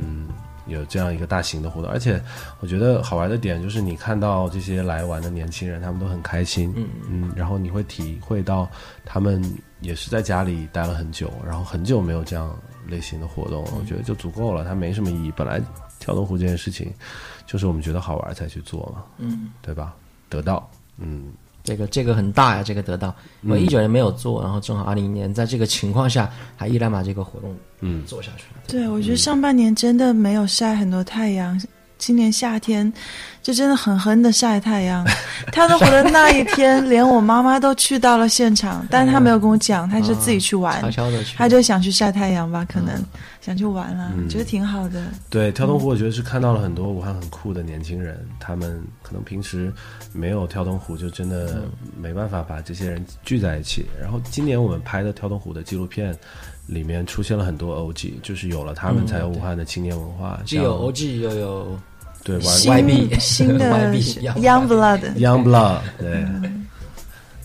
嗯，有这样一个大型的活动，而且我觉得好玩的点就是，你看到这些来玩的年轻人，他们都很开心，嗯。嗯，然后你会体会到他们也是在家里待了很久，然后很久没有这样类型的活动了，我觉得就足够了，它没什么意义。本来跳动湖这件事情，就是我们觉得好玩才去做嘛，嗯，对吧？得到，嗯，这个这个很大呀，这个得到。我一九年没有做，然后正好二零年在这个情况下，还依然把这个活动嗯做下去了。对，我觉得上半年真的没有晒很多太阳，今年夏天就真的狠狠的晒太阳。跳东湖的那一天，连我妈妈都去到了现场，但是她没有跟我讲，她就自己去玩，悄悄的去，她就想去晒太阳吧，可能想去玩了，觉得挺好的。对，跳东湖，我觉得是看到了很多武汉很酷的年轻人，他们可能平时没有跳东湖，就真的没办法把这些人聚在一起。然后今年我们拍的跳东湖的纪录片。里面出现了很多 OG，就是有了他们才有武汉的青年文化，既有 OG 又有对 YB 新的 YB Young Blood，Young Blood 对，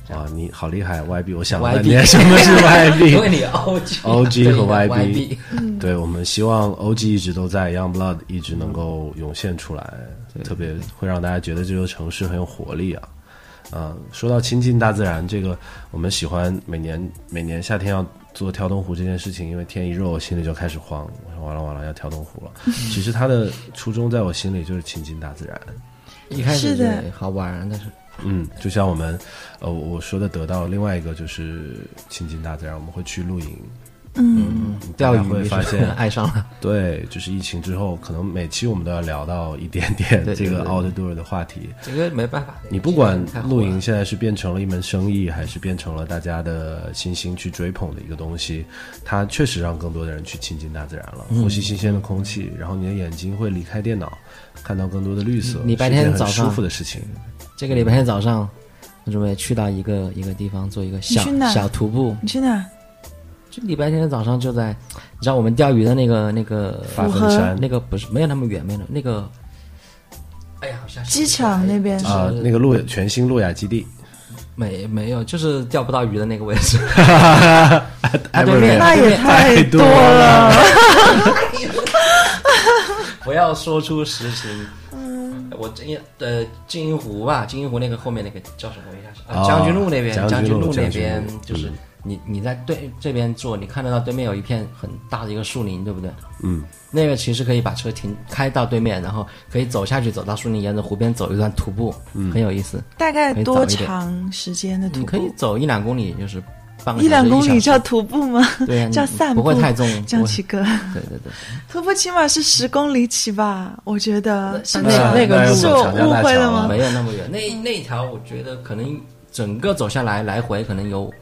哇，你好厉害 YB，我想问你什么是 YB，因 为你 OG 和 YB，对我们希望 OG 一直都在，Young Blood 一直能够涌现出来，特别会让大家觉得这座城市很有活力啊。嗯，说到亲近大自然，这个我们喜欢每年每年夏天要做跳东湖这件事情，因为天一热，我心里就开始慌，我说完了完了要跳东湖了。其实他的初衷在我心里就是亲近大自然，一开始对好玩，但是嗯，就像我们呃我说的得到另外一个就是亲近大自然，我们会去露营。嗯，钓鱼会发现爱上了。对，就是疫情之后，可能每期我们都要聊到一点点这个 outdoor 的话题。这个没办法，你不管露营现在是变成了一门生意，还是变成了大家的新兴去追捧的一个东西，它确实让更多的人去亲近大自然了，呼吸新鲜的空气，然后你的眼睛会离开电脑，看到更多的绿色。礼拜天早上舒服的事情。这个礼拜天早上，我准备去到一个一个地方做一个小小徒步。你去哪？就礼拜天的早上就在，你知道我们钓鱼的那个那个法峰山，那个不是没有那么远，没有那个，哎呀，好像机场那边啊，那个路全新路亚基地，没没有，就是钓不到鱼的那个位置。对面那也太多了，不要说出实情。嗯，我金呃金银湖吧，金银湖那个后面那个叫什么一下？啊，将军路那边，将军路那边就是。你你在对这边坐，你看得到对面有一片很大的一个树林，对不对？嗯，那个其实可以把车停开到对面，然后可以走下去，走到树林，沿着湖边走一段徒步，嗯，很有意思。大概多长时间的徒步？可以走一两公里，就是半一两公里叫徒步吗？对，叫散步，不会太重。江奇哥，对对对，徒步起码是十公里起吧？我觉得是那那个是我误会了吗？没有那么远，那那条我觉得可能整个走下来来回可能有。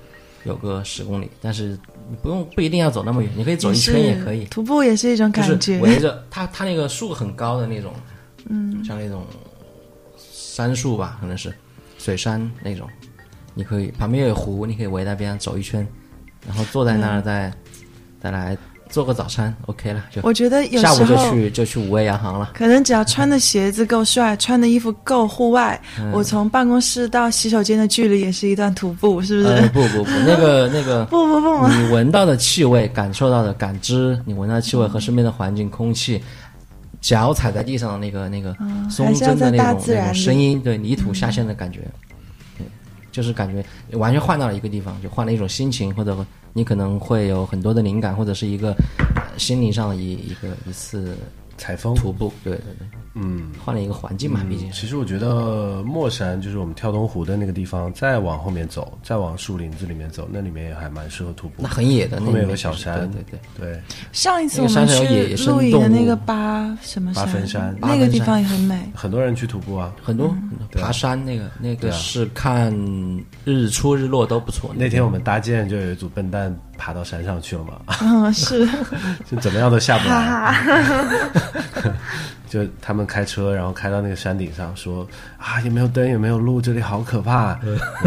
有个十公里，但是你不用不一定要走那么远，你可以走一圈也可以。徒步也是一种感觉，围着它，它那个树很高的那种，嗯，像那种杉树吧，可能是水杉那种。你可以旁边有湖，你可以围那边走一圈，然后坐在那儿再再来。做个早餐，OK 了。就我觉得有时候下午就去就去五味洋行了。可能只要穿的鞋子够帅，穿的衣服够户外，我从办公室到洗手间的距离也是一段徒步，是不是？不不不，那个那个不不不，你闻到的气味，感受到的感知，你闻到的气味和身边的环境、空气，脚踩在地上的那个那个松针的那种那种声音，对泥土下陷的感觉，对，就是感觉完全换到了一个地方，就换了一种心情或者。你可能会有很多的灵感，或者是一个心灵上的一一个一次采风。徒步，对对对，嗯，换了一个环境嘛，毕竟。其实我觉得墨山就是我们跳东湖的那个地方，再往后面走，再往树林子里面走，那里面也还蛮适合徒步。那很野的，后面有个小山，对对对。上一次我们去露营的那个八什么八分山，那个地方也很美，很多人去徒步啊，很多爬山那个那个是看日出日落都不错。那天我们搭建就有一组笨蛋。爬到山上去了嘛？嗯，是，就怎么样都下不来。就他们开车，然后开到那个山顶上，说啊，也没有灯，也没有路，这里好可怕。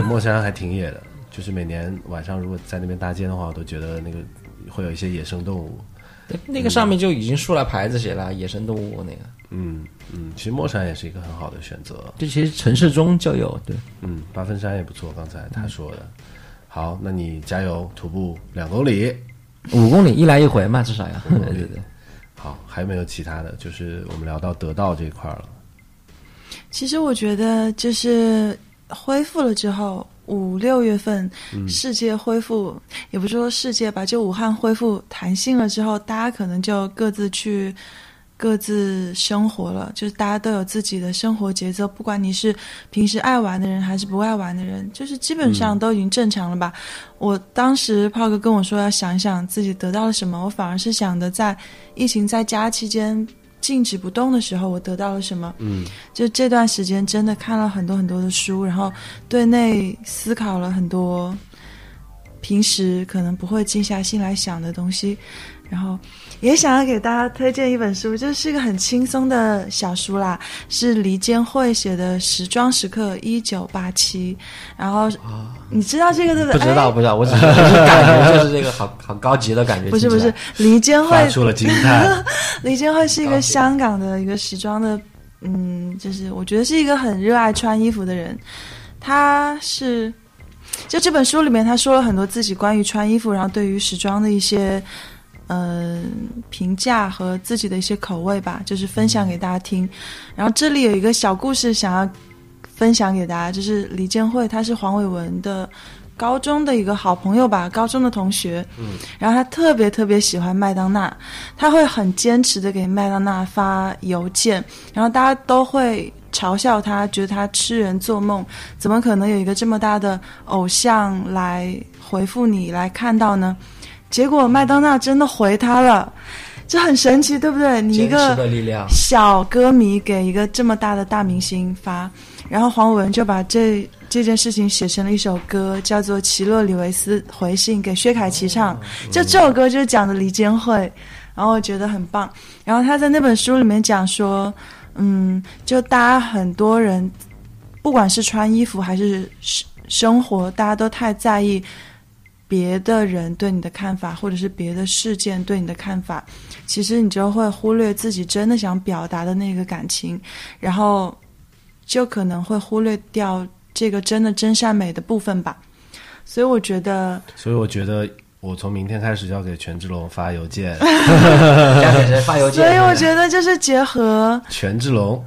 墨山还挺野的，就是每年晚上如果在那边搭建的话，我都觉得那个会有一些野生动物。那个上面就已经竖了牌子，写了野生动物那个。嗯嗯，其实墨山也是一个很好的选择。这其实城市中就有，对，嗯，八分山也不错。刚才他说的。好，那你加油，徒步两公里，五公里，一来一回嘛，至少要。对对 对。好，还有没有其他的？就是我们聊到得到这一块了。其实我觉得，就是恢复了之后，五六月份，世界恢复，也不是说世界吧，就武汉恢复弹性了之后，大家可能就各自去。各自生活了，就是大家都有自己的生活节奏。不管你是平时爱玩的人还是不爱玩的人，就是基本上都已经正常了吧。我当时炮哥跟我说要想一想自己得到了什么，我反而是想的在疫情在家期间静止不动的时候，我得到了什么？嗯就这段时间真的看了很多很多的书，然后对内思考了很多平时可能不会静下心来想的东西，然后也想要给大家推荐一本书，就是一个很轻松的小书啦，是黎坚慧写的《时装时刻一九八七》，然后你知道这个对不对？不知道，哎不知道，我只是感觉 就是这个好好高级的感觉。不是不是黎坚惠发出了惊叹。黎坚慧是一个香港的一个时装的，嗯，就是我觉得是一个很热爱穿衣服的人。他是就这本书里面，他说了很多自己关于穿衣服，然后对于时装的一些呃评价和自己的一些口味吧，就是分享给大家听。然后这里有一个小故事想要分享给大家，就是李建慧，他是黄伟文的高中的一个好朋友吧，高中的同学。嗯，然后他特别特别喜欢麦当娜，他会很坚持的给麦当娜发邮件，然后大家都会嘲笑他，觉得他痴人做梦，怎么可能有一个这么大的偶像来回复你来看到呢？结果麦当娜真的回他了，这很神奇，对不对？你一个。小歌迷给一个这么大的大明星发，然后黄伟文就把这这件事情写成了一首歌，叫做《奇洛里维斯回信给薛凯琪唱》。就这首歌就是讲的离间会，然后我觉得很棒。然后他在那本书里面讲说，嗯，就大家很多人，不管是穿衣服还是生生活，大家都太在意。别的人对你的看法，或者是别的事件对你的看法，其实你就会忽略自己真的想表达的那个感情，然后就可能会忽略掉这个真的真善美的部分吧。所以我觉得，所以我觉得，我从明天开始就要给权志龙发邮件。要给谁发邮件？所以我觉得就是结合权志龙，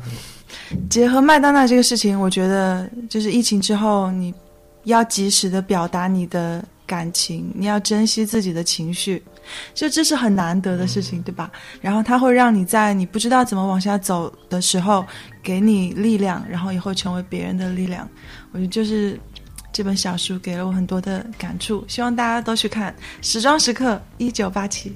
结合麦当娜这个事情，我觉得就是疫情之后，你要及时的表达你的感情，你要珍惜自己的情绪，就这是很难得的事情，对吧？然后它会让你在你不知道怎么往下走的时候，给你力量，然后也会成为别人的力量。我觉得就是这本小书给了我很多的感触，希望大家都去看《时装时刻一九八七》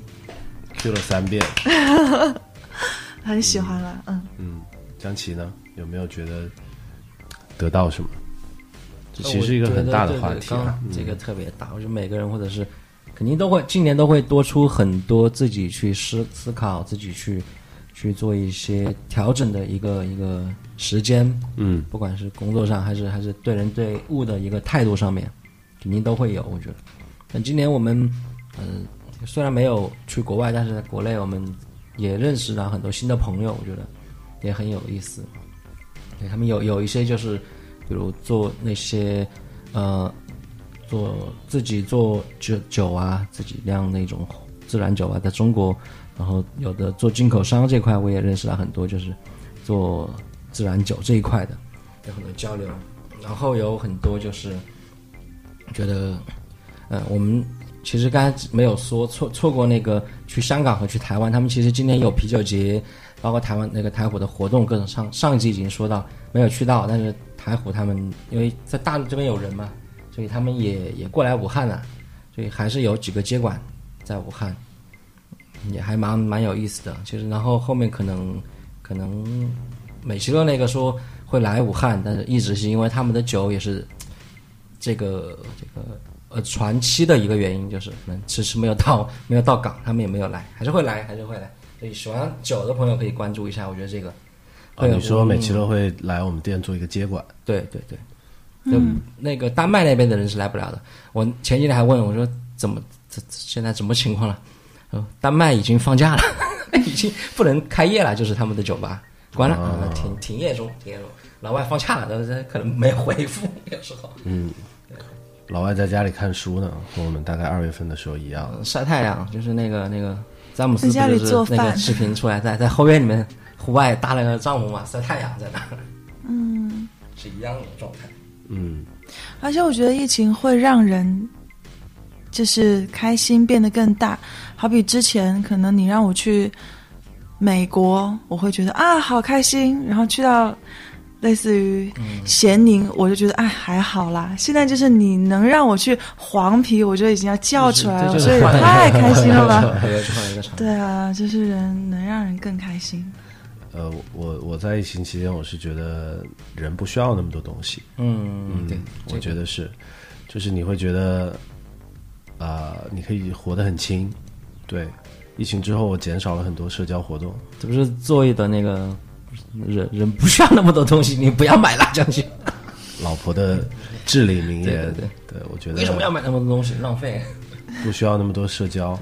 ，Q 了三遍。很喜欢了，嗯。嗯，江琪呢，有没有觉得得到什么？这其实是一个很大的话题对对对刚啊。这个特别大，我觉得每个人或者是肯定都会，今年都会多出很多自己去思思考，自己去去做一些调整的一个一个时间，嗯，不管是工作上还是还是对人对物的一个态度上面，肯定都会有。我觉得，但今年我们嗯、虽然没有去国外，但是在国内我们也认识了很多新的朋友，我觉得也很有意思。对他们有有一些就是，比如做那些呃，做自己做酒酒啊，自己酿那种自然酒啊，在中国，然后有的做进口商这块，我也认识了很多，就是做自然酒这一块的，有很多交流。然后有很多就是觉得，呃，我们其实刚才没有说错错过那个去香港和去台湾，他们其实今年有啤酒节，包括台湾那个台虎的活动，各种上上一集已经说到没有去到，但是台虎他们因为在大陆这边有人嘛，所以他们也也过来武汉了，所以还是有几个接管在武汉，也还蛮蛮有意思的。其实然后后面可能可能美其乐那个说会来武汉，但是一直是因为他们的酒也是这个这个呃传期的一个原因，就是可能迟迟没有到没有到港，他们也没有来，还是会来，还是会来。所以喜欢酒的朋友可以关注一下，我觉得这个。哦，对你说每期都会来我们店做一个接管，对对对，就那个丹麦那边的人是来不了的。我前几天还问我说怎么现在什么情况了？呃，丹麦已经放假了，已经不能开业了，就是他们的酒吧关了，停停业中，停业中。老外放假了，但是可能没回复，有时候老外在家里看书呢，和我们大概二月份的时候一样。呃晒太阳，就是那个那个詹姆斯在家里不就是做饭那个视频出来，在 在后院里面户外搭了个帐篷嘛，晒太阳在那儿，嗯，是一样的状态。嗯，而且我觉得疫情会让人就是开心变得更大，好比之前可能你让我去美国，我会觉得啊好开心，然后去到类似于咸宁，我就觉得哎还好啦。现在就是你能让我去黄皮，我就已经要叫出来了，就是所以也太开心了吧？对，啊，就是人能让人更开心。呃，我我在疫情期间，我是觉得人不需要那么多东西。嗯，对，我觉得是，就是你会觉得，啊、你可以活得很轻。对，疫情之后，我减少了很多社交活动。这不是做一的那个人人不需要那么多东西，你不要买辣，将军。老婆的至理名对言，对对我觉得为什么要买那么多东西？浪费。不需要那么多社交。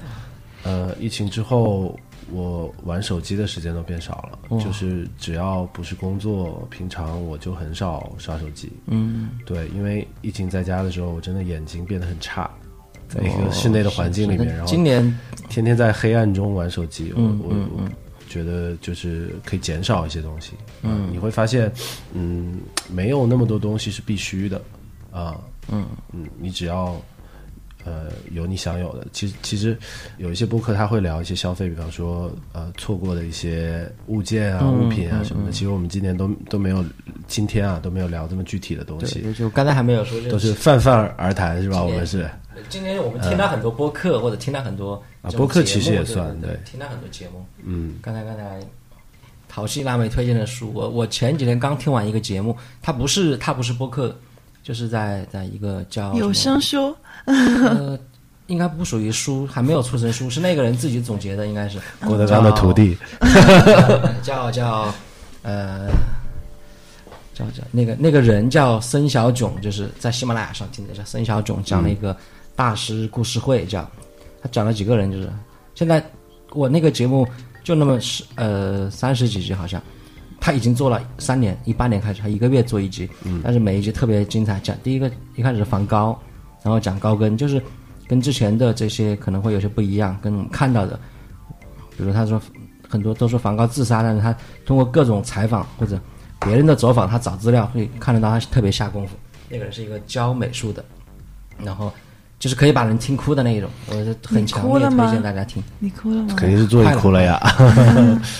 呃，疫情之后，我玩手机的时间都变少了，就是只要不是工作，平常我就很少刷手机。嗯，对，因为疫情在家的时候，我真的眼睛变得很差，在一个室内的环境里面，然后今年天天在黑暗中玩手机，我我觉得就是可以减少一些东西。嗯，你会发现，嗯，没有那么多东西是必须的啊。嗯嗯，你只要呃有你想有的。其实其实有一些播客他会聊一些消费，比方说呃错过的一些物件啊、嗯物品啊什么的。其实我们今年都都没有，今天啊都没有聊这么具体的东西，对，就刚才还没有说，都是泛泛而谈，是吧？我们是。今天我们听到很多播客，或者听到很多啊播客其实也算对对听到很多节目。嗯刚才刚才陶西拉美推荐的书，我我前几天刚听完一个节目，它不是它不是播客，就是在在一个叫有声书，呃，应该不属于书，还没有出成书，是那个人自己总结的，应该是郭德纲的徒弟，叫叫呃。叫叫那个那个人叫孙小炯，就是在喜马拉雅上听的，叫孙小炯讲了一个大师故事会，这样他讲了几个人，就是现在我那个节目就那么十呃三十几集好像，他已经做了三年，一八年开始，他一个月做一集，嗯，但是每一集特别精彩。讲第一个一开始是梵高，然后讲高跟，就是跟之前的这些可能会有些不一样，跟我们看到的，比如他说很多都说梵高自杀，但是他通过各种采访或者别人的走访，他找资料会看得到他特别下功夫。那个人是一个教美术的，然后就是可以把人听哭的那一种，我是很你强烈推荐大家听。你哭了吗？肯定是座椅哭了呀。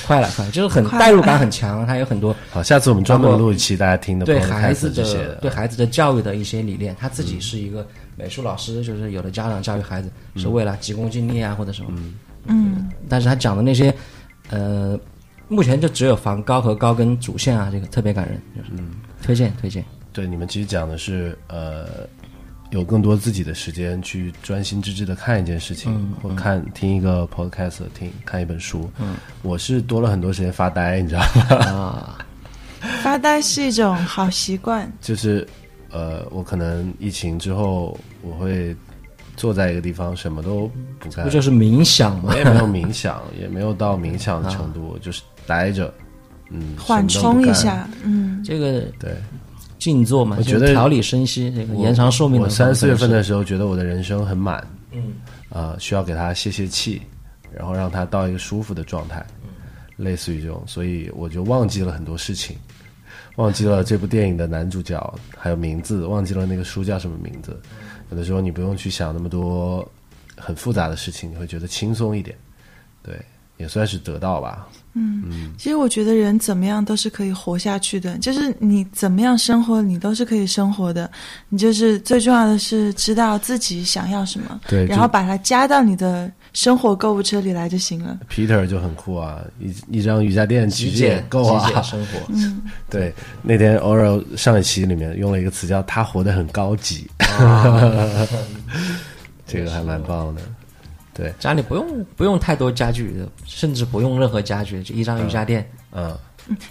快了，快了，就是很代入感很强，他有很多好，下次我们专门录一期大家听的对孩子这些的对孩子的教育的一些理念。他自己是一个美术老师，就是有的家长教育孩子是为了急功近利啊，或者什么。嗯，但是他讲的那些，呃，目前就只有梵高和高跟主线啊，这个特别感人，就是推荐推荐。对，你们其实讲的是呃，有更多自己的时间去专心致志的看一件事情，或看听一个 podcast，听看一本书。嗯，我是多了很多时间发呆，你知道吗？啊，发呆是一种好习惯。就是呃，我可能疫情之后，我会坐在一个地方什么都不干不，就是冥想吗我？也没有冥想，也没有到冥想的程度，就是呆着，嗯，缓。冲一下，嗯，这个对，静坐嘛，我觉得调理身心，这个延长寿命的我。三四月份的时候，觉得我的人生很满，嗯，啊、需要给他泄泄气，然后让他到一个舒服的状态，嗯类似于这种，所以我就忘记了很多事情，忘记了这部电影的男主角还有名字，忘记了那个书叫什么名字。有的时候你不用去想那么多很复杂的事情，你会觉得轻松一点，对，也算是得到吧。其实我觉得人怎么样都是可以活下去的，就是你怎么样生活，你都是可以生活的。你就是最重要的是知道自己想要什么，对然后把它加到你的生活购物车里来就行了。Peter 就很酷啊，一一张瑜伽垫极简够啊极。简生活。对，那天 Oro 上一期里面用了一个词叫“他活得很高级”，这个还蛮棒的。对，家里不用不用太多家具，甚至不用任何家具，就一张瑜伽垫，嗯，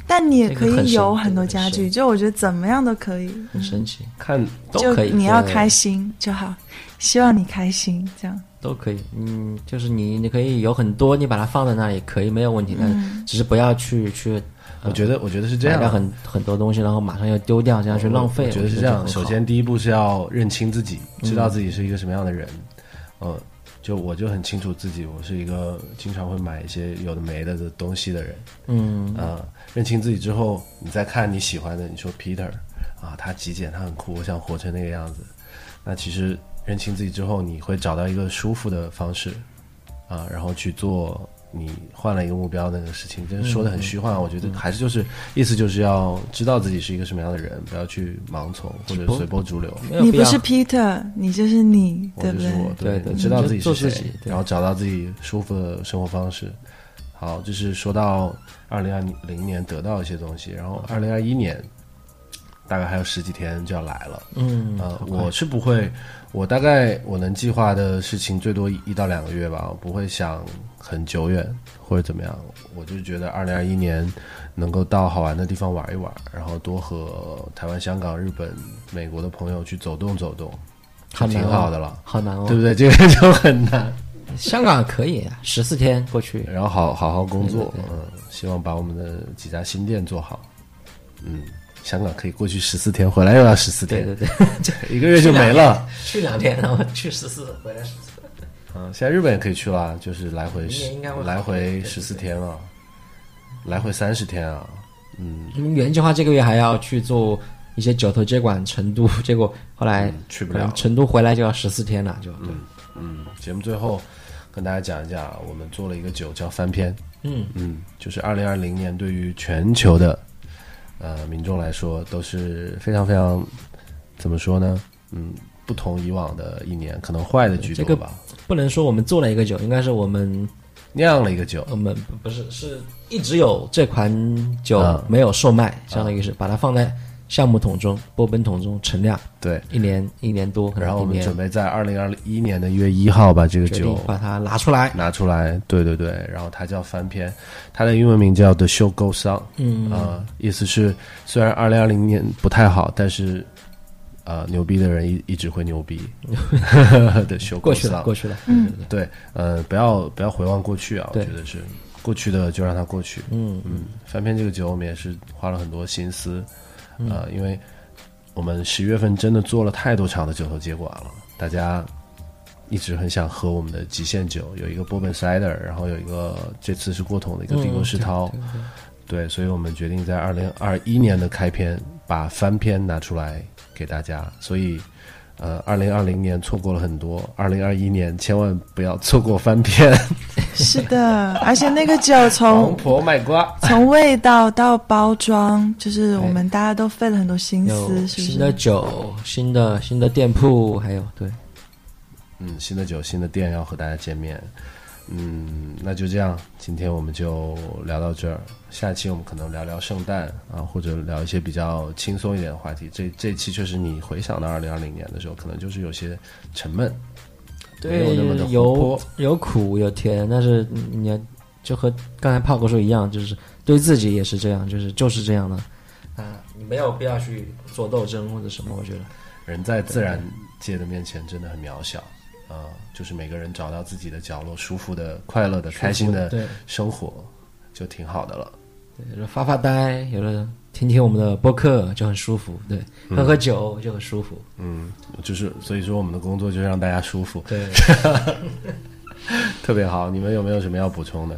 但你也可以有很多家具，就我觉得怎么样都可以，很神奇，看都可以。你要开心就好，希望你开心，这样。都可以，嗯，就是你你可以有很多，你把它放在那里可以没有问题，但是只是不要去去我觉得，我觉得是这样买掉。很很多东西，然后马上又丢掉，这样去浪费。我觉得是这样。首，先，第一步是要认清自己，知道自己是一个什么样的人。呃，就我就很清楚自己，我是一个经常会买一些有的没的的东西的人。嗯，啊、认清自己之后，你再看你喜欢的，你说 Peter 啊，他极简，他很酷，我想活成那个样子。那其实认清自己之后，你会找到一个舒服的方式啊，然后去做你换了一个目标那个事情。真是说的很虚幻，我觉得还是就是意思就是要知道自己是一个什么样的人，不要去盲从或者随波逐流。你不是 Peter，你就是你，对不对？就是我，对知道自己是谁然后找到自己舒服的生活方式，好，就是说到二零二零年得到一些东西，然后二零二一年大概还有十几天就要来了。嗯呃，我是不会，我大概我能计划的事情最多一到两个月吧，我不会想很久远或者怎么样。我就觉得二零二一年能够到好玩的地方玩一玩，然后多和台湾、香港、日本、美国的朋友去走动走动，就挺好的了，好难哦。对不对？这个就很难。香港可以啊，十四天过去。然后好好好工作，对对嗯，希望把我们的几家新店做好。嗯，香港可以过去十四天，回来又要十四对天，对对对，一个月就没了。去两天，然后去十四，回来十四。嗯，现在日本也可以去了，就是来回十来回十四天了，来回三十天啊。嗯，嗯原计划这个月还要去做一些九头接管成都，结果后来嗯去不了成都回来就要十四天了，就对。嗯，节目最后跟大家讲一讲，我们做了一个酒叫翻篇。嗯嗯，就是二零二零年对于全球的呃民众来说都是非常非常怎么说呢？嗯，不同以往的一年，可能坏的居这个多吧。不能说我们做了一个酒，应该是我们酿了一个酒，我们不不是是一直有这款酒嗯没有售卖，相当于是把它放在橡木桶中、波本桶中陈酿对。一年一年多，然后我们准备在二零二一年的一月一号把这个酒把它拿出来。拿出来，对对对，然后它叫翻篇，它的英文名叫 The Show Goes On，嗯。呃，意思是虽然二零二零年不太好，但是呃，牛逼的人一一直会牛逼。的 Show 过去了，过去了。嗯。对，呃，不要不要回望过去啊，我觉得是过去的就让它过去，嗯。嗯，翻篇这个酒我们也是花了很多心思，呃，因为我们十月份真的做了太多场的酒头接管了，大家一直很想喝我们的极限酒，有一个波本 cider，然后有一个这次是过桶的一个帝国世涛，嗯对对对，所以我们决定在二零二一年的开篇把翻篇拿出来给大家，所以。呃，二零二零年错过了很多，二零二一年千万不要错过翻篇。是的，而且那个酒王从婆卖瓜，从味道到包装，就是我们大家都费了很多心思，是不是新的？酒、新的新的店铺，还有对，嗯，新的酒、新的店要和大家见面。嗯，那就这样，今天我们就聊到这儿。下期我们可能聊聊圣诞啊，或者聊一些比较轻松一点的话题。这这期确实你回想到二零二零年的时候，可能就是有些沉闷，没有那么的有。有苦有甜，但是你要就和刚才炮哥说一样，就是对自己也是这样，就是就是这样的啊，你没有必要去做斗争或者什么，我觉得人在自然界的面前真的很渺小啊、就是每个人找到自己的角落，舒服的、快乐的、开心的对生活，就挺好的了。对，有的发发呆，有的听听我们的播客就很舒服，对，喝喝酒就很舒服，嗯，就是所以说我们的工作就是让大家舒服，对，特别好。你们有没有什么要补充的？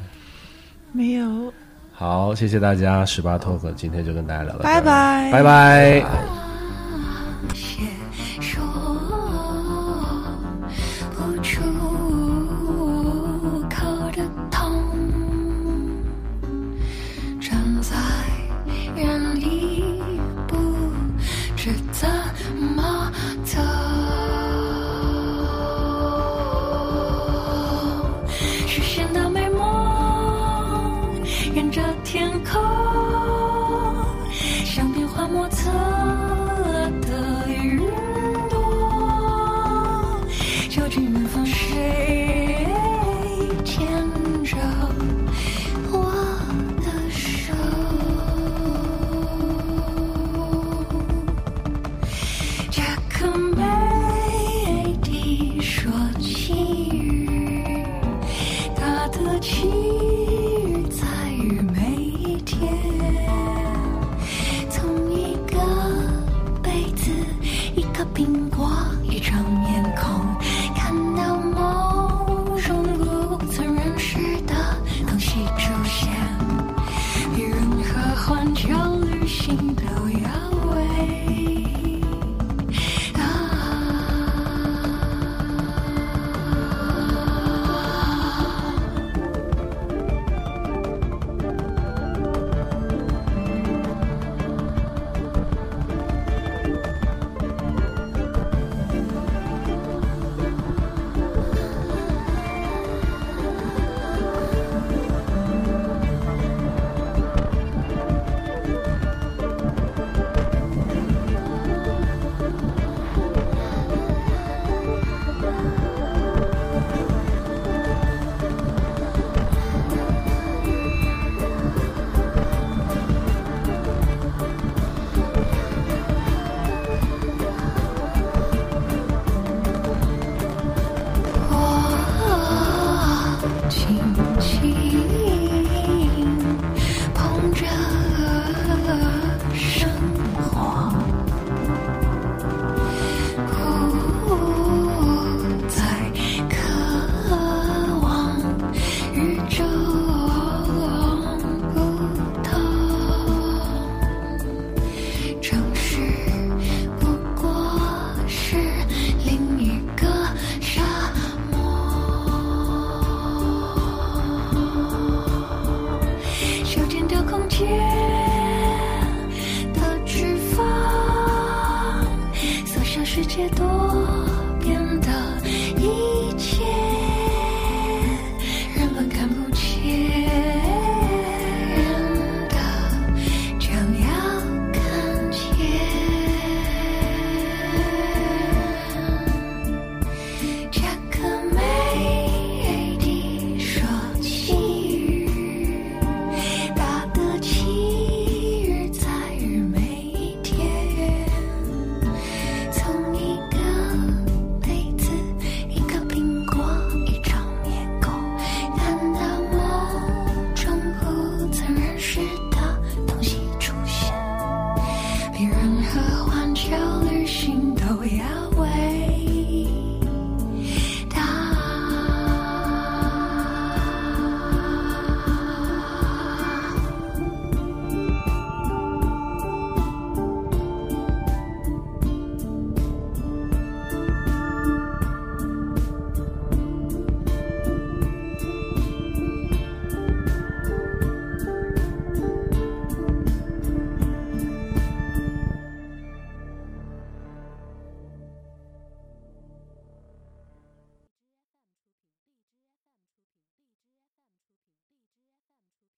没有，好，谢谢大家，十八 talk 今天就跟大家聊到这儿拜拜。拜拜。